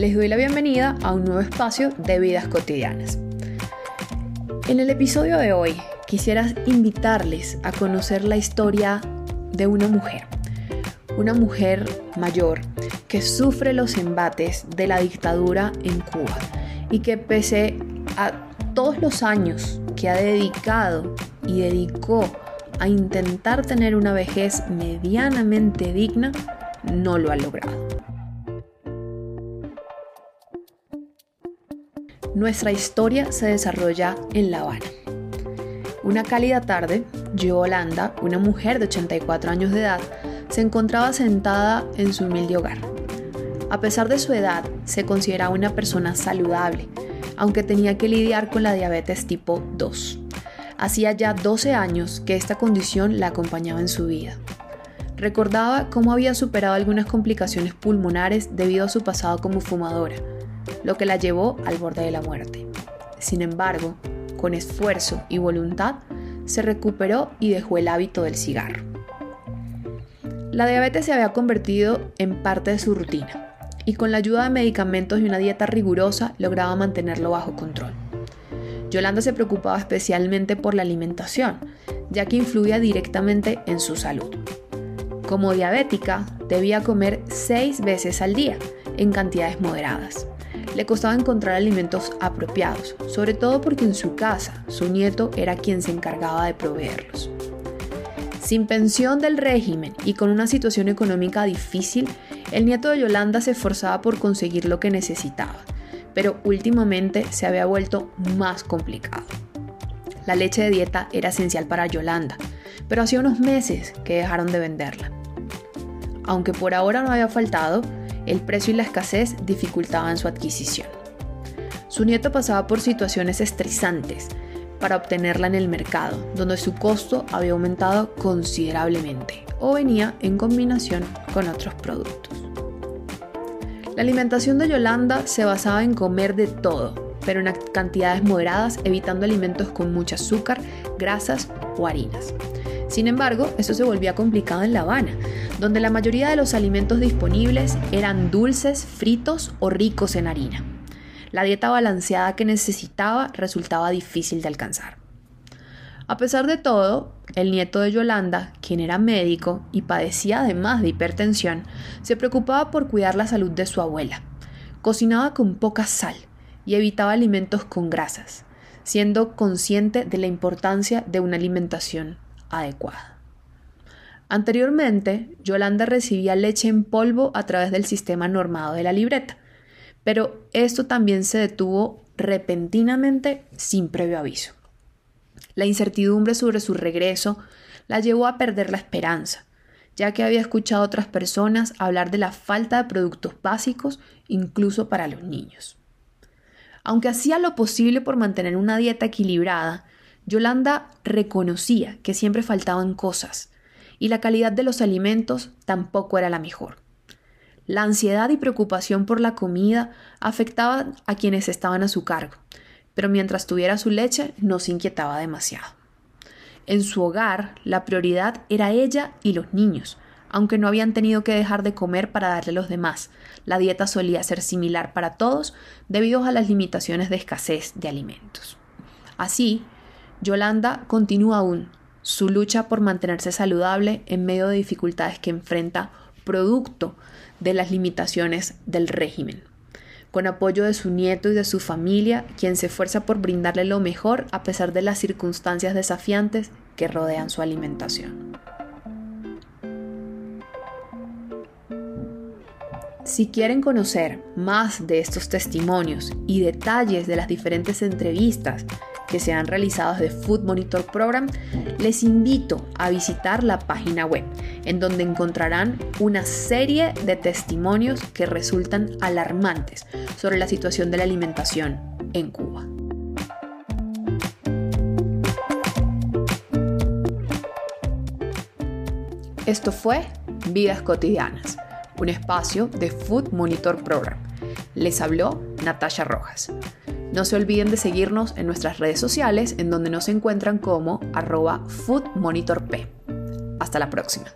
Les doy la bienvenida a un nuevo espacio de vidas cotidianas. En el episodio de hoy quisiera invitarles a conocer la historia de una mujer, una mujer mayor que sufre los embates de la dictadura en Cuba y que pese a todos los años que ha dedicado y dedicó a intentar tener una vejez medianamente digna, no lo ha logrado. Nuestra historia se desarrolla en La Habana. Una cálida tarde, Yolanda, una mujer de 84 años de edad, se encontraba sentada en su humilde hogar. A pesar de su edad, se consideraba una persona saludable, aunque tenía que lidiar con la diabetes tipo 2. Hacía ya 12 años que esta condición la acompañaba en su vida. Recordaba cómo había superado algunas complicaciones pulmonares debido a su pasado como fumadora, lo que la llevó al borde de la muerte. Sin embargo, con esfuerzo y voluntad, se recuperó y dejó el hábito del cigarro. La diabetes se había convertido en parte de su rutina y con la ayuda de medicamentos y una dieta rigurosa lograba mantenerlo bajo control. Yolanda se preocupaba especialmente por la alimentación, ya que influía directamente en su salud. Como diabética, debía comer seis veces al día, en cantidades moderadas. Le costaba encontrar alimentos apropiados, sobre todo porque en su casa su nieto era quien se encargaba de proveerlos. Sin pensión del régimen y con una situación económica difícil, el nieto de Yolanda se esforzaba por conseguir lo que necesitaba, pero últimamente se había vuelto más complicado. La leche de dieta era esencial para Yolanda, pero hacía unos meses que dejaron de venderla. Aunque por ahora no había faltado, el precio y la escasez dificultaban su adquisición. Su nieto pasaba por situaciones estresantes para obtenerla en el mercado, donde su costo había aumentado considerablemente o venía en combinación con otros productos. La alimentación de Yolanda se basaba en comer de todo, pero en cantidades moderadas, evitando alimentos con mucho azúcar, grasas o harinas. Sin embargo, eso se volvía complicado en La Habana, donde la mayoría de los alimentos disponibles eran dulces, fritos o ricos en harina. La dieta balanceada que necesitaba resultaba difícil de alcanzar. A pesar de todo, el nieto de Yolanda, quien era médico y padecía además de hipertensión, se preocupaba por cuidar la salud de su abuela. Cocinaba con poca sal y evitaba alimentos con grasas, siendo consciente de la importancia de una alimentación adecuada. Anteriormente, Yolanda recibía leche en polvo a través del sistema normado de la libreta, pero esto también se detuvo repentinamente sin previo aviso. La incertidumbre sobre su regreso la llevó a perder la esperanza, ya que había escuchado a otras personas hablar de la falta de productos básicos incluso para los niños. Aunque hacía lo posible por mantener una dieta equilibrada, Yolanda reconocía que siempre faltaban cosas y la calidad de los alimentos tampoco era la mejor. La ansiedad y preocupación por la comida afectaban a quienes estaban a su cargo, pero mientras tuviera su leche no se inquietaba demasiado. En su hogar, la prioridad era ella y los niños, aunque no habían tenido que dejar de comer para darle a los demás. La dieta solía ser similar para todos debido a las limitaciones de escasez de alimentos. Así, Yolanda continúa aún su lucha por mantenerse saludable en medio de dificultades que enfrenta producto de las limitaciones del régimen con apoyo de su nieto y de su familia, quien se esfuerza por brindarle lo mejor a pesar de las circunstancias desafiantes que rodean su alimentación. Si quieren conocer más de estos testimonios y detalles de las diferentes entrevistas que se han realizado de Food Monitor Program, les invito a visitar la página web, en donde encontrarán una serie de testimonios que resultan alarmantes sobre la situación de la alimentación en Cuba. Esto fue Vidas Cotidianas, un espacio de Food Monitor Program. Les habló Natasha Rojas. No se olviden de seguirnos en nuestras redes sociales en donde nos encuentran como arroba foodmonitorp. Hasta la próxima.